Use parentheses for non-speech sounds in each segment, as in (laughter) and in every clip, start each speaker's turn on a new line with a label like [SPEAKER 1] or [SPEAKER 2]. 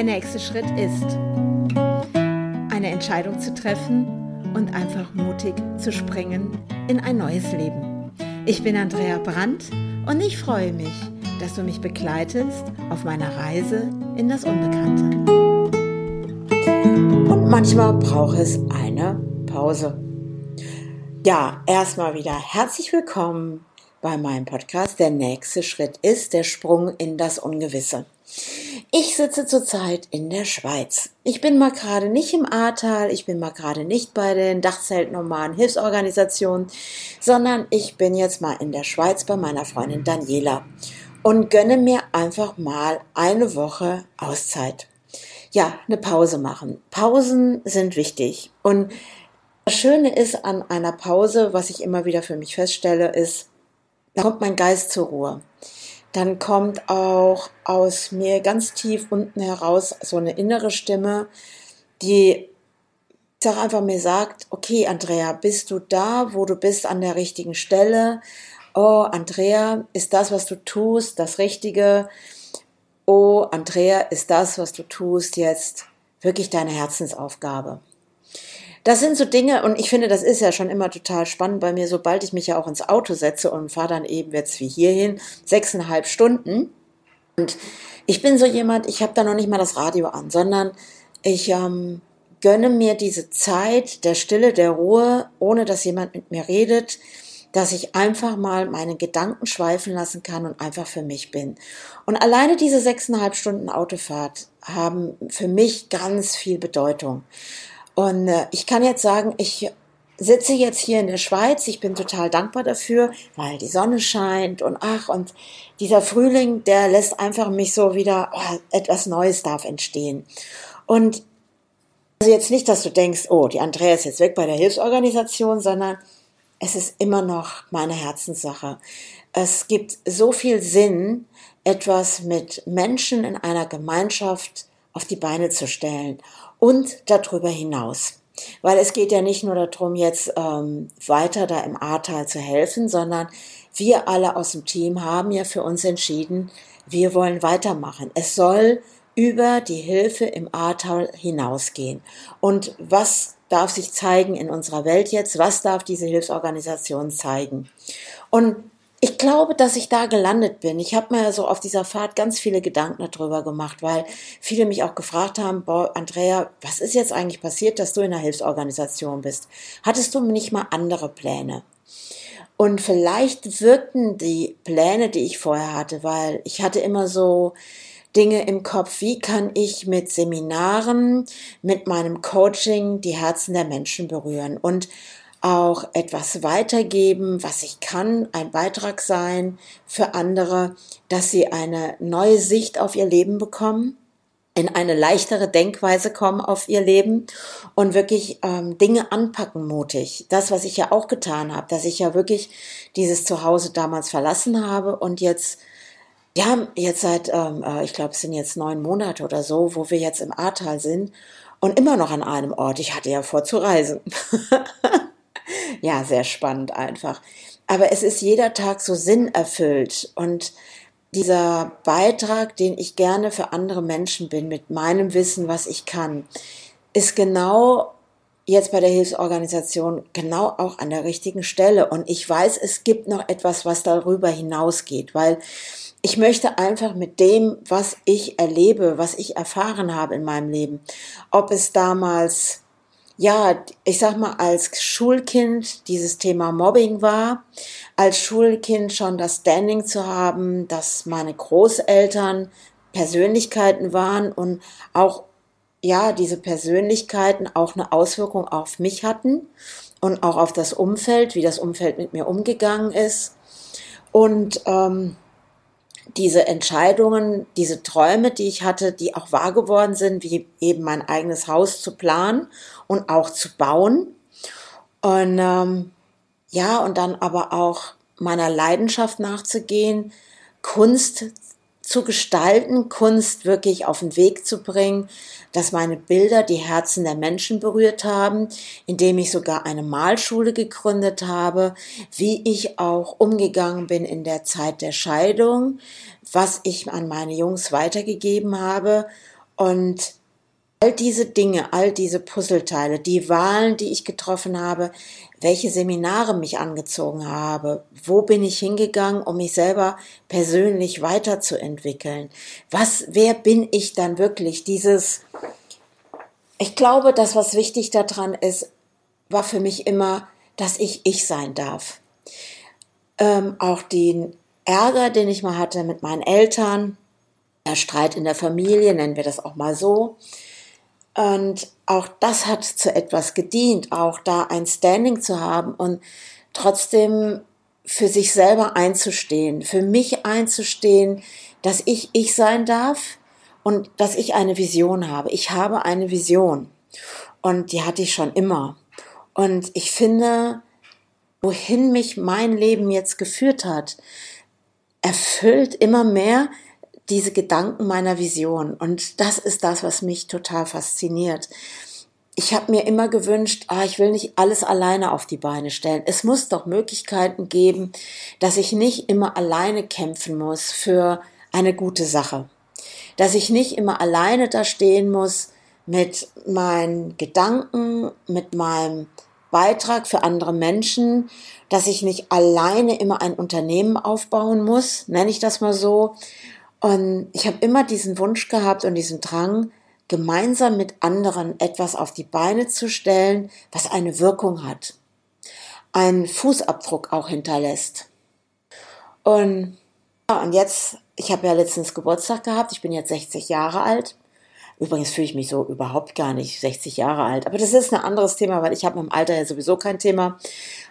[SPEAKER 1] Der nächste Schritt ist, eine Entscheidung zu treffen und einfach mutig zu springen in ein neues Leben. Ich bin Andrea Brandt und ich freue mich, dass du mich begleitest auf meiner Reise in das Unbekannte.
[SPEAKER 2] Und manchmal braucht es eine Pause. Ja, erstmal wieder herzlich willkommen bei meinem Podcast. Der nächste Schritt ist der Sprung in das Ungewisse. Ich sitze zurzeit in der Schweiz. Ich bin mal gerade nicht im Ahrtal, ich bin mal gerade nicht bei den Dachzeltnomaden Hilfsorganisationen, sondern ich bin jetzt mal in der Schweiz bei meiner Freundin Daniela und gönne mir einfach mal eine Woche Auszeit. Ja, eine Pause machen. Pausen sind wichtig. Und das Schöne ist an einer Pause, was ich immer wieder für mich feststelle, ist, da kommt mein Geist zur Ruhe. Dann kommt auch aus mir ganz tief unten heraus so eine innere Stimme, die sag einfach mir sagt, okay, Andrea, bist du da, wo du bist, an der richtigen Stelle? Oh, Andrea, ist das, was du tust, das Richtige? Oh, Andrea, ist das, was du tust, jetzt wirklich deine Herzensaufgabe? Das sind so Dinge, und ich finde, das ist ja schon immer total spannend bei mir, sobald ich mich ja auch ins Auto setze und fahre dann eben jetzt wie hierhin, sechseinhalb Stunden. Und ich bin so jemand, ich habe da noch nicht mal das Radio an, sondern ich ähm, gönne mir diese Zeit der Stille, der Ruhe, ohne dass jemand mit mir redet, dass ich einfach mal meine Gedanken schweifen lassen kann und einfach für mich bin. Und alleine diese sechseinhalb Stunden Autofahrt haben für mich ganz viel Bedeutung. Und äh, ich kann jetzt sagen, ich sitze jetzt hier in der Schweiz. Ich bin total dankbar dafür, weil die Sonne scheint und ach, und dieser Frühling, der lässt einfach mich so wieder, oh, etwas Neues darf entstehen. Und also jetzt nicht, dass du denkst, oh, die Andrea ist jetzt weg bei der Hilfsorganisation, sondern es ist immer noch meine Herzenssache. Es gibt so viel Sinn, etwas mit Menschen in einer Gemeinschaft auf die Beine zu stellen und darüber hinaus. Weil es geht ja nicht nur darum, jetzt ähm, weiter da im Ahrtal zu helfen, sondern wir alle aus dem Team haben ja für uns entschieden, wir wollen weitermachen. Es soll über die Hilfe im Ahrtal hinausgehen. Und was darf sich zeigen in unserer Welt jetzt? Was darf diese Hilfsorganisation zeigen? Und ich glaube, dass ich da gelandet bin. Ich habe mir so auf dieser Fahrt ganz viele Gedanken darüber gemacht, weil viele mich auch gefragt haben, boah, Andrea, was ist jetzt eigentlich passiert, dass du in einer Hilfsorganisation bist? Hattest du nicht mal andere Pläne? Und vielleicht wirkten die Pläne, die ich vorher hatte, weil ich hatte immer so Dinge im Kopf, wie kann ich mit Seminaren, mit meinem Coaching die Herzen der Menschen berühren und auch etwas weitergeben, was ich kann, ein Beitrag sein für andere, dass sie eine neue Sicht auf ihr Leben bekommen, in eine leichtere Denkweise kommen auf ihr Leben und wirklich ähm, Dinge anpacken mutig. Das, was ich ja auch getan habe, dass ich ja wirklich dieses Zuhause damals verlassen habe und jetzt haben jetzt seit, ähm, äh, ich glaube, es sind jetzt neun Monate oder so, wo wir jetzt im Ahrtal sind und immer noch an einem Ort. Ich hatte ja vor zu reisen. (laughs) ja, sehr spannend einfach. Aber es ist jeder Tag so sinnerfüllt und dieser Beitrag, den ich gerne für andere Menschen bin, mit meinem Wissen, was ich kann, ist genau jetzt bei der Hilfsorganisation genau auch an der richtigen Stelle. Und ich weiß, es gibt noch etwas, was darüber hinausgeht, weil ich möchte einfach mit dem, was ich erlebe, was ich erfahren habe in meinem Leben, ob es damals ja, ich sag mal, als Schulkind dieses Thema Mobbing war, als Schulkind schon das Standing zu haben, dass meine Großeltern Persönlichkeiten waren und auch, ja, diese Persönlichkeiten auch eine Auswirkung auf mich hatten und auch auf das Umfeld, wie das Umfeld mit mir umgegangen ist. Und ähm, diese Entscheidungen, diese Träume, die ich hatte, die auch wahr geworden sind, wie eben mein eigenes Haus zu planen und auch zu bauen. Und ähm, ja, und dann aber auch meiner Leidenschaft nachzugehen, Kunst zu gestalten, Kunst wirklich auf den Weg zu bringen, dass meine Bilder die Herzen der Menschen berührt haben, indem ich sogar eine Malschule gegründet habe, wie ich auch umgegangen bin in der Zeit der Scheidung, was ich an meine Jungs weitergegeben habe. Und all diese Dinge, all diese Puzzleteile, die Wahlen, die ich getroffen habe, welche Seminare mich angezogen habe, wo bin ich hingegangen, um mich selber persönlich weiterzuentwickeln, was, wer bin ich dann wirklich, dieses, ich glaube, das, was wichtig daran ist, war für mich immer, dass ich ich sein darf. Ähm, auch den Ärger, den ich mal hatte mit meinen Eltern, der Streit in der Familie, nennen wir das auch mal so, und auch das hat zu etwas gedient, auch da ein Standing zu haben und trotzdem für sich selber einzustehen, für mich einzustehen, dass ich ich sein darf und dass ich eine Vision habe. Ich habe eine Vision und die hatte ich schon immer. Und ich finde, wohin mich mein Leben jetzt geführt hat, erfüllt immer mehr diese Gedanken meiner Vision. Und das ist das, was mich total fasziniert. Ich habe mir immer gewünscht, ah, ich will nicht alles alleine auf die Beine stellen. Es muss doch Möglichkeiten geben, dass ich nicht immer alleine kämpfen muss für eine gute Sache. Dass ich nicht immer alleine da stehen muss mit meinen Gedanken, mit meinem Beitrag für andere Menschen, dass ich nicht alleine immer ein Unternehmen aufbauen muss, nenne ich das mal so, und ich habe immer diesen Wunsch gehabt und diesen Drang, gemeinsam mit anderen etwas auf die Beine zu stellen, was eine Wirkung hat, einen Fußabdruck auch hinterlässt. Und, ja, und jetzt, ich habe ja letztens Geburtstag gehabt, ich bin jetzt 60 Jahre alt. Übrigens fühle ich mich so überhaupt gar nicht 60 Jahre alt, aber das ist ein anderes Thema, weil ich habe im Alter ja sowieso kein Thema.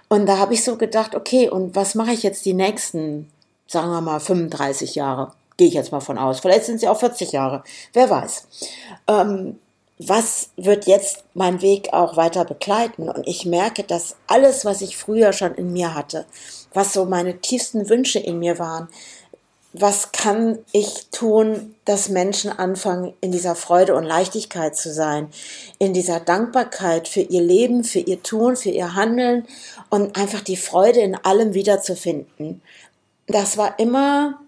[SPEAKER 2] Und da habe ich so gedacht, okay, und was mache ich jetzt die nächsten, sagen wir mal, 35 Jahre? Gehe ich jetzt mal von aus. Vielleicht sind sie auch 40 Jahre. Wer weiß. Ähm, was wird jetzt mein Weg auch weiter begleiten? Und ich merke, dass alles, was ich früher schon in mir hatte, was so meine tiefsten Wünsche in mir waren, was kann ich tun, dass Menschen anfangen, in dieser Freude und Leichtigkeit zu sein, in dieser Dankbarkeit für ihr Leben, für ihr Tun, für ihr Handeln und einfach die Freude in allem wiederzufinden. Das war immer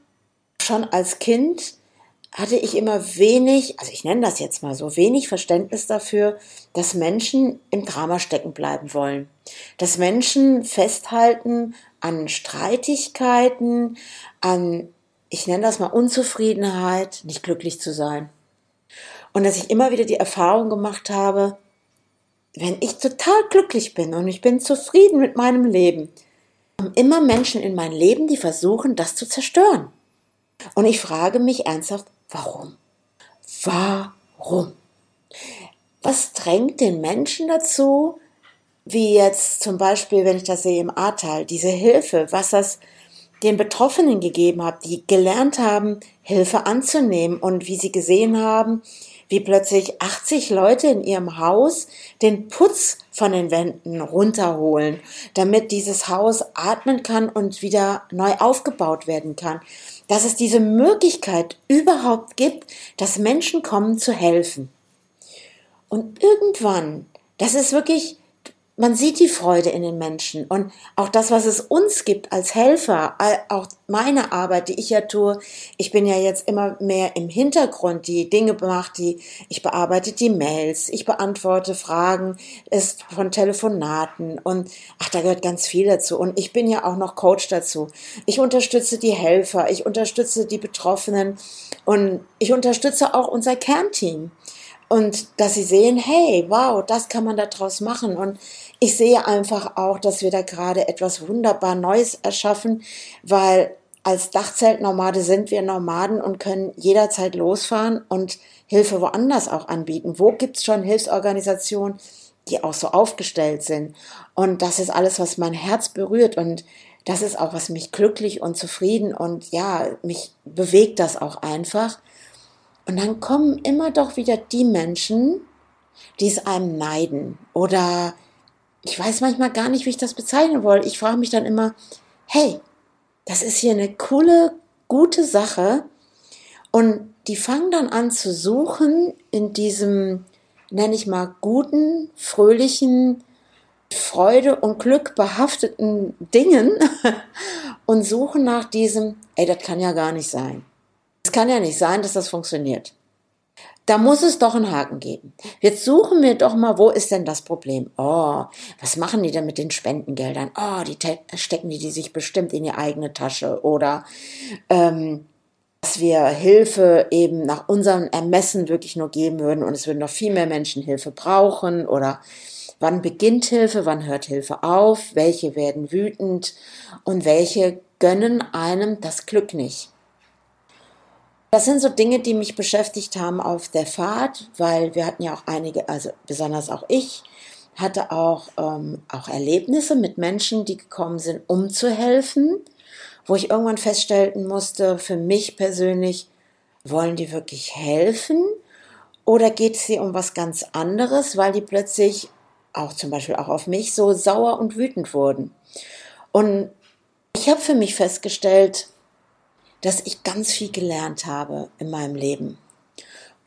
[SPEAKER 2] schon als Kind hatte ich immer wenig, also ich nenne das jetzt mal so, wenig Verständnis dafür, dass Menschen im Drama stecken bleiben wollen. Dass Menschen festhalten an Streitigkeiten, an, ich nenne das mal Unzufriedenheit, nicht glücklich zu sein. Und dass ich immer wieder die Erfahrung gemacht habe, wenn ich total glücklich bin und ich bin zufrieden mit meinem Leben, kommen immer Menschen in mein Leben, die versuchen, das zu zerstören. Und ich frage mich ernsthaft, warum? Warum? Was drängt den Menschen dazu, wie jetzt zum Beispiel, wenn ich das sehe im Ahrtal, diese Hilfe, was das den Betroffenen gegeben hat, die gelernt haben, Hilfe anzunehmen und wie sie gesehen haben, wie plötzlich 80 Leute in ihrem Haus den Putz von den Wänden runterholen, damit dieses Haus atmen kann und wieder neu aufgebaut werden kann dass es diese Möglichkeit überhaupt gibt, dass Menschen kommen zu helfen. Und irgendwann, das ist wirklich man sieht die Freude in den Menschen und auch das, was es uns gibt als Helfer, auch meine Arbeit, die ich ja tue. Ich bin ja jetzt immer mehr im Hintergrund, die Dinge macht, die ich bearbeite die Mails, ich beantworte Fragen ist von Telefonaten und ach, da gehört ganz viel dazu. Und ich bin ja auch noch Coach dazu. Ich unterstütze die Helfer, ich unterstütze die Betroffenen und ich unterstütze auch unser Kernteam und dass sie sehen, hey, wow, das kann man daraus machen. Und ich sehe einfach auch, dass wir da gerade etwas wunderbar Neues erschaffen, weil als Dachzeltnomade sind wir Nomaden und können jederzeit losfahren und Hilfe woanders auch anbieten. Wo gibt's schon Hilfsorganisationen, die auch so aufgestellt sind? Und das ist alles, was mein Herz berührt und das ist auch, was mich glücklich und zufrieden und ja, mich bewegt das auch einfach. Und dann kommen immer doch wieder die Menschen, die es einem neiden. Oder ich weiß manchmal gar nicht, wie ich das bezeichnen wollte. Ich frage mich dann immer, hey, das ist hier eine coole, gute Sache. Und die fangen dann an zu suchen in diesem, nenne ich mal, guten, fröhlichen, Freude und Glück behafteten Dingen (laughs) und suchen nach diesem, ey, das kann ja gar nicht sein. Kann ja nicht sein, dass das funktioniert. Da muss es doch einen Haken geben. Jetzt suchen wir doch mal, wo ist denn das Problem? Oh, was machen die denn mit den Spendengeldern? Oh, die stecken die, die sich bestimmt in die eigene Tasche. Oder ähm, dass wir Hilfe eben nach unserem Ermessen wirklich nur geben würden und es würden noch viel mehr Menschen Hilfe brauchen. Oder wann beginnt Hilfe, wann hört Hilfe auf? Welche werden wütend und welche gönnen einem das Glück nicht? Das sind so Dinge, die mich beschäftigt haben auf der Fahrt, weil wir hatten ja auch einige, also besonders auch ich, hatte auch, ähm, auch Erlebnisse mit Menschen, die gekommen sind, um zu helfen, wo ich irgendwann feststellen musste, für mich persönlich, wollen die wirklich helfen oder geht es hier um was ganz anderes, weil die plötzlich auch zum Beispiel auch auf mich so sauer und wütend wurden. Und ich habe für mich festgestellt, dass ich ganz viel gelernt habe in meinem Leben.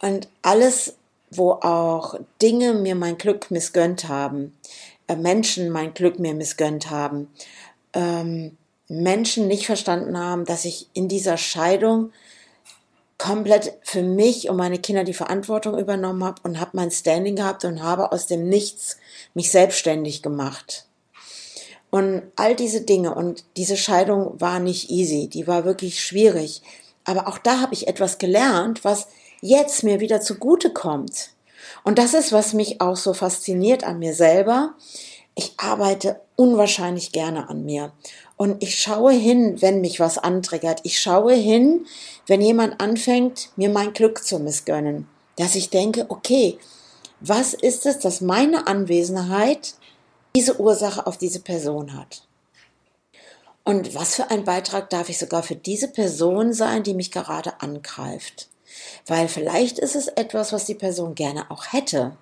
[SPEAKER 2] Und alles, wo auch Dinge mir mein Glück missgönnt haben, äh, Menschen mein Glück mir missgönnt haben, ähm, Menschen nicht verstanden haben, dass ich in dieser Scheidung komplett für mich und meine Kinder die Verantwortung übernommen habe und habe mein Standing gehabt und habe aus dem Nichts mich selbstständig gemacht. Und all diese Dinge und diese Scheidung war nicht easy, die war wirklich schwierig. Aber auch da habe ich etwas gelernt, was jetzt mir wieder zugute kommt. Und das ist, was mich auch so fasziniert an mir selber. Ich arbeite unwahrscheinlich gerne an mir. Und ich schaue hin, wenn mich was antriggert. Ich schaue hin, wenn jemand anfängt, mir mein Glück zu missgönnen. Dass ich denke, okay, was ist es, dass meine Anwesenheit diese Ursache auf diese Person hat. Und was für ein Beitrag darf ich sogar für diese Person sein, die mich gerade angreift? Weil vielleicht ist es etwas, was die Person gerne auch hätte.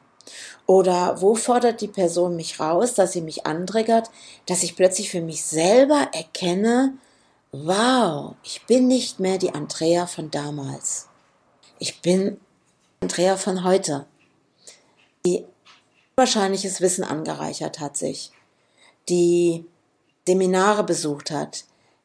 [SPEAKER 2] Oder wo fordert die Person mich raus, dass sie mich antriggert, dass ich plötzlich für mich selber erkenne, wow, ich bin nicht mehr die Andrea von damals. Ich bin Andrea von heute, die unwahrscheinliches Wissen angereichert hat sich, die Seminare besucht hat,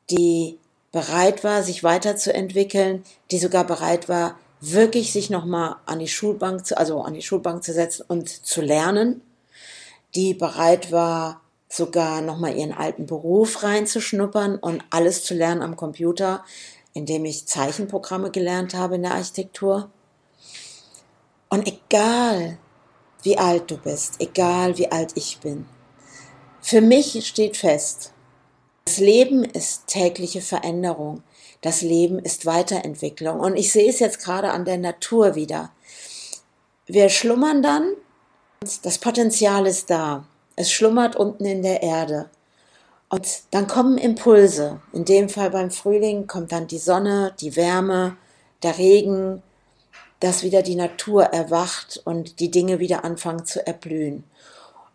[SPEAKER 2] die bereit war, sich weiterzuentwickeln, die sogar bereit war, wirklich sich nochmal an die Schulbank zu, also an die Schulbank zu setzen und zu lernen, die bereit war, sogar nochmal ihren alten Beruf reinzuschnuppern und alles zu lernen am Computer, indem ich Zeichenprogramme gelernt habe in der Architektur. Und egal, wie alt du bist, egal wie alt ich bin. Für mich steht fest, das Leben ist tägliche Veränderung. Das Leben ist Weiterentwicklung. Und ich sehe es jetzt gerade an der Natur wieder. Wir schlummern dann, das Potenzial ist da. Es schlummert unten in der Erde. Und dann kommen Impulse. In dem Fall beim Frühling kommt dann die Sonne, die Wärme, der Regen, dass wieder die Natur erwacht und die Dinge wieder anfangen zu erblühen.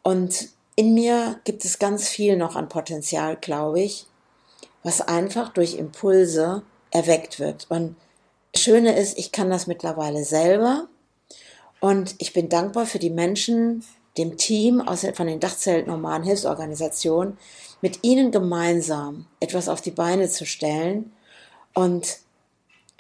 [SPEAKER 2] Und in mir gibt es ganz viel noch an Potenzial, glaube ich, was einfach durch Impulse erweckt wird. Und das Schöne ist, ich kann das mittlerweile selber und ich bin dankbar für die Menschen, dem Team von den Dachzelt-Normalen Hilfsorganisationen, mit ihnen gemeinsam etwas auf die Beine zu stellen und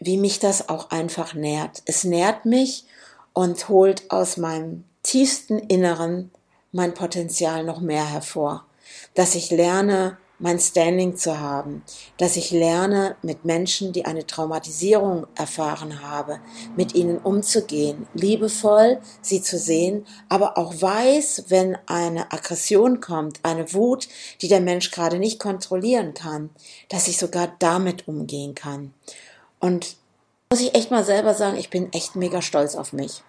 [SPEAKER 2] wie mich das auch einfach nährt. Es nährt mich und holt aus meinem tiefsten Inneren mein Potenzial noch mehr hervor. Dass ich lerne, mein Standing zu haben, dass ich lerne, mit Menschen, die eine Traumatisierung erfahren haben, mit ihnen umzugehen, liebevoll sie zu sehen, aber auch weiß, wenn eine Aggression kommt, eine Wut, die der Mensch gerade nicht kontrollieren kann, dass ich sogar damit umgehen kann. Und muss ich echt mal selber sagen, ich bin echt mega stolz auf mich.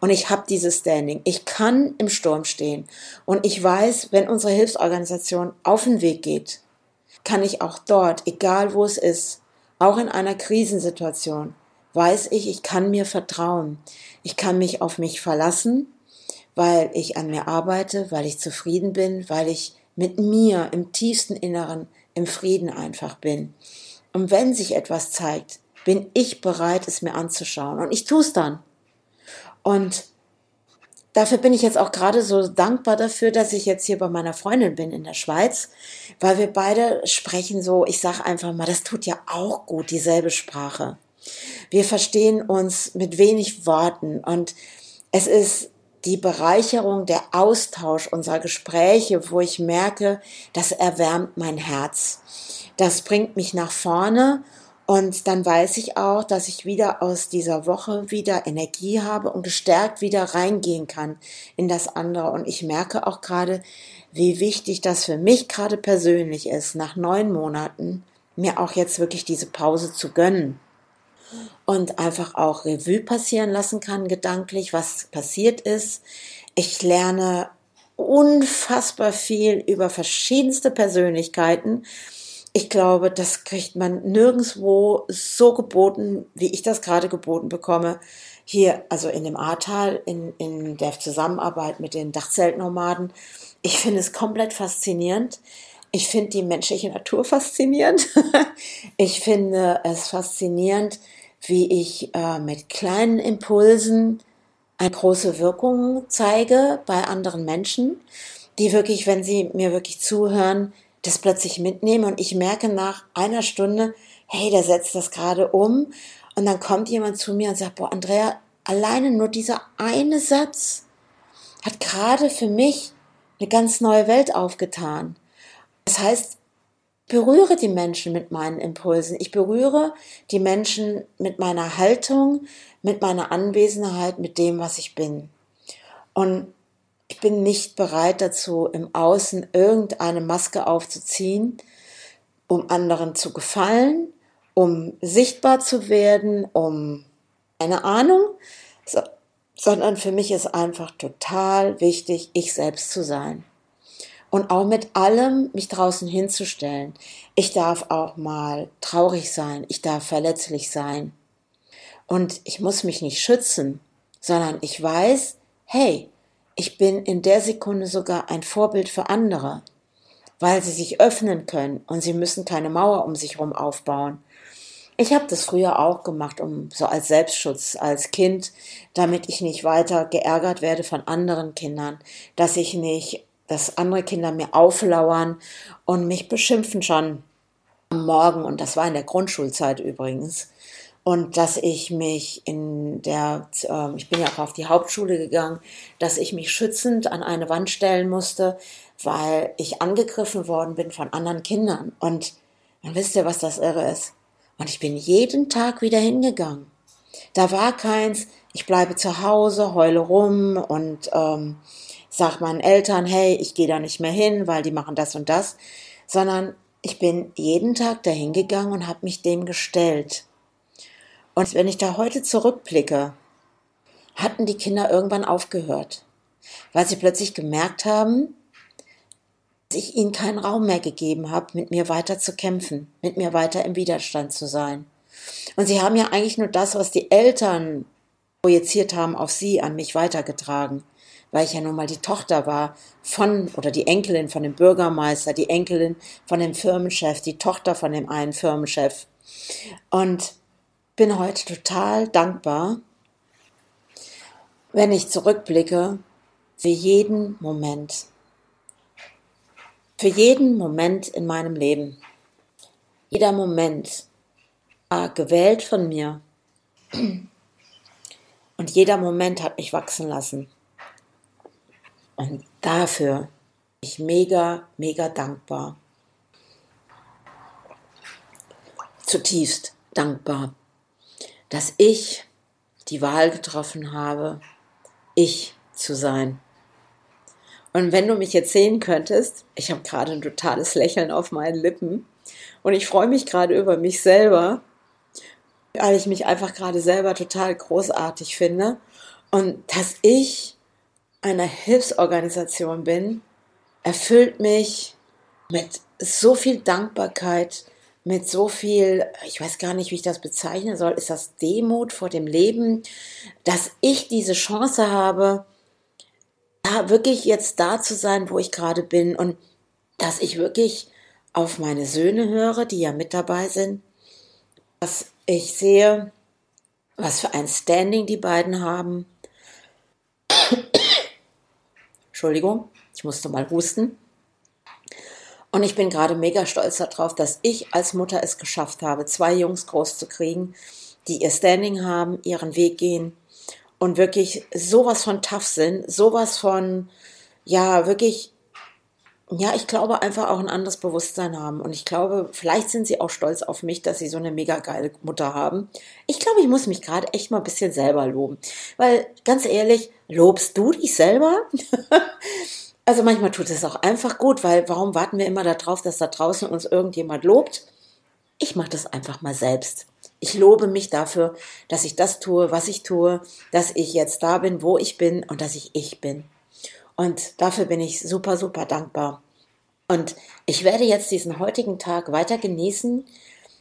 [SPEAKER 2] Und ich habe dieses Standing. Ich kann im Sturm stehen. Und ich weiß, wenn unsere Hilfsorganisation auf den Weg geht, kann ich auch dort, egal wo es ist, auch in einer Krisensituation, weiß ich, ich kann mir vertrauen. Ich kann mich auf mich verlassen, weil ich an mir arbeite, weil ich zufrieden bin, weil ich mit mir im tiefsten Inneren im Frieden einfach bin. Und wenn sich etwas zeigt, bin ich bereit, es mir anzuschauen. Und ich tue es dann. Und dafür bin ich jetzt auch gerade so dankbar dafür, dass ich jetzt hier bei meiner Freundin bin in der Schweiz, weil wir beide sprechen so, ich sage einfach mal, das tut ja auch gut, dieselbe Sprache. Wir verstehen uns mit wenig Worten und es ist die Bereicherung, der Austausch unserer Gespräche, wo ich merke, das erwärmt mein Herz. Das bringt mich nach vorne und dann weiß ich auch, dass ich wieder aus dieser Woche wieder Energie habe und gestärkt wieder reingehen kann in das andere. Und ich merke auch gerade, wie wichtig das für mich gerade persönlich ist, nach neun Monaten mir auch jetzt wirklich diese Pause zu gönnen und einfach auch Revue passieren lassen kann, gedanklich, was passiert ist. Ich lerne unfassbar viel über verschiedenste Persönlichkeiten. Ich glaube, das kriegt man nirgendwo so geboten, wie ich das gerade geboten bekomme. Hier, also in dem Ahrtal, in, in der Zusammenarbeit mit den Dachzeltnomaden. Ich finde es komplett faszinierend. Ich finde die menschliche Natur faszinierend. (laughs) ich finde es faszinierend, wie ich äh, mit kleinen Impulsen eine große Wirkung zeige bei anderen Menschen, die wirklich, wenn sie mir wirklich zuhören, das plötzlich mitnehmen und ich merke nach einer Stunde, hey, der setzt das gerade um und dann kommt jemand zu mir und sagt, boah, Andrea, alleine nur dieser eine Satz hat gerade für mich eine ganz neue Welt aufgetan. Das heißt, berühre die Menschen mit meinen Impulsen. Ich berühre die Menschen mit meiner Haltung, mit meiner Anwesenheit, mit dem, was ich bin. Und ich bin nicht bereit dazu, im Außen irgendeine Maske aufzuziehen, um anderen zu gefallen, um sichtbar zu werden, um eine Ahnung, so, sondern für mich ist einfach total wichtig, ich selbst zu sein und auch mit allem mich draußen hinzustellen. Ich darf auch mal traurig sein, ich darf verletzlich sein. Und ich muss mich nicht schützen, sondern ich weiß, hey, ich bin in der Sekunde sogar ein Vorbild für andere, weil sie sich öffnen können und sie müssen keine Mauer um sich herum aufbauen. Ich habe das früher auch gemacht, um so als Selbstschutz als Kind, damit ich nicht weiter geärgert werde von anderen Kindern, dass ich nicht dass andere Kinder mir auflauern und mich beschimpfen schon am Morgen. Und das war in der Grundschulzeit übrigens. Und dass ich mich in der, äh, ich bin ja auch auf die Hauptschule gegangen, dass ich mich schützend an eine Wand stellen musste, weil ich angegriffen worden bin von anderen Kindern. Und dann wisst ihr, was das irre ist. Und ich bin jeden Tag wieder hingegangen. Da war keins, ich bleibe zu Hause, heule rum und ähm, sag meinen Eltern, hey, ich gehe da nicht mehr hin, weil die machen das und das, sondern ich bin jeden Tag dahin gegangen und habe mich dem gestellt. Und wenn ich da heute zurückblicke, hatten die Kinder irgendwann aufgehört, weil sie plötzlich gemerkt haben, dass ich ihnen keinen Raum mehr gegeben habe, mit mir weiter zu kämpfen, mit mir weiter im Widerstand zu sein. Und sie haben ja eigentlich nur das, was die Eltern projiziert haben, auf sie, an mich weitergetragen weil ich ja nun mal die Tochter war von oder die Enkelin von dem Bürgermeister, die Enkelin von dem Firmenchef, die Tochter von dem einen Firmenchef. Und bin heute total dankbar, wenn ich zurückblicke, für jeden Moment. Für jeden Moment in meinem Leben. Jeder Moment war gewählt von mir. Und jeder Moment hat mich wachsen lassen. Und dafür bin ich mega, mega dankbar. Zutiefst dankbar, dass ich die Wahl getroffen habe, ich zu sein. Und wenn du mich jetzt sehen könntest, ich habe gerade ein totales Lächeln auf meinen Lippen und ich freue mich gerade über mich selber, weil ich mich einfach gerade selber total großartig finde und dass ich einer Hilfsorganisation bin, erfüllt mich mit so viel Dankbarkeit, mit so viel, ich weiß gar nicht, wie ich das bezeichnen soll, ist das Demut vor dem Leben, dass ich diese Chance habe, da wirklich jetzt da zu sein, wo ich gerade bin und dass ich wirklich auf meine Söhne höre, die ja mit dabei sind, dass ich sehe, was für ein Standing die beiden haben, (coughs) Entschuldigung, ich musste mal husten. Und ich bin gerade mega stolz darauf, dass ich als Mutter es geschafft habe, zwei Jungs groß zu kriegen, die ihr Standing haben, ihren Weg gehen und wirklich sowas von tough sind, sowas von, ja, wirklich, ja, ich glaube einfach auch ein anderes Bewusstsein haben. Und ich glaube, vielleicht sind sie auch stolz auf mich, dass sie so eine mega geile Mutter haben. Ich glaube, ich muss mich gerade echt mal ein bisschen selber loben. Weil, ganz ehrlich, lobst du dich selber? (laughs) also manchmal tut es auch einfach gut, weil warum warten wir immer darauf, dass da draußen uns irgendjemand lobt? Ich mache das einfach mal selbst. Ich lobe mich dafür, dass ich das tue, was ich tue, dass ich jetzt da bin, wo ich bin und dass ich ich bin. Und dafür bin ich super, super dankbar. Und ich werde jetzt diesen heutigen Tag weiter genießen.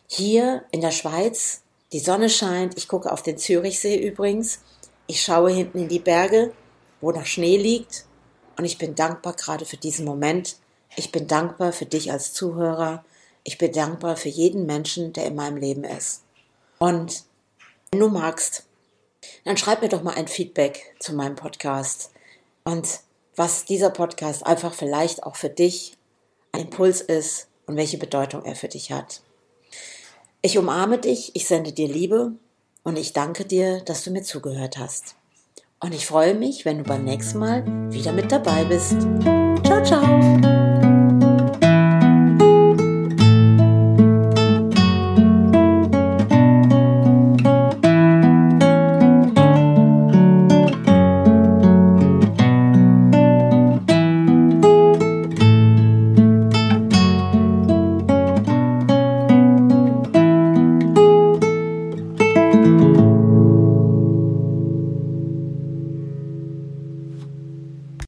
[SPEAKER 2] Hier in der Schweiz, die Sonne scheint. Ich gucke auf den Zürichsee übrigens. Ich schaue hinten in die Berge, wo noch Schnee liegt. Und ich bin dankbar gerade für diesen Moment. Ich bin dankbar für dich als Zuhörer. Ich bin dankbar für jeden Menschen, der in meinem Leben ist. Und wenn du magst, dann schreib mir doch mal ein Feedback zu meinem Podcast und was dieser Podcast einfach vielleicht auch für dich ein Impuls ist und welche Bedeutung er für dich hat. Ich umarme dich, ich sende dir Liebe und ich danke dir, dass du mir zugehört hast. Und ich freue mich, wenn du beim nächsten Mal wieder mit dabei bist. Ciao, ciao.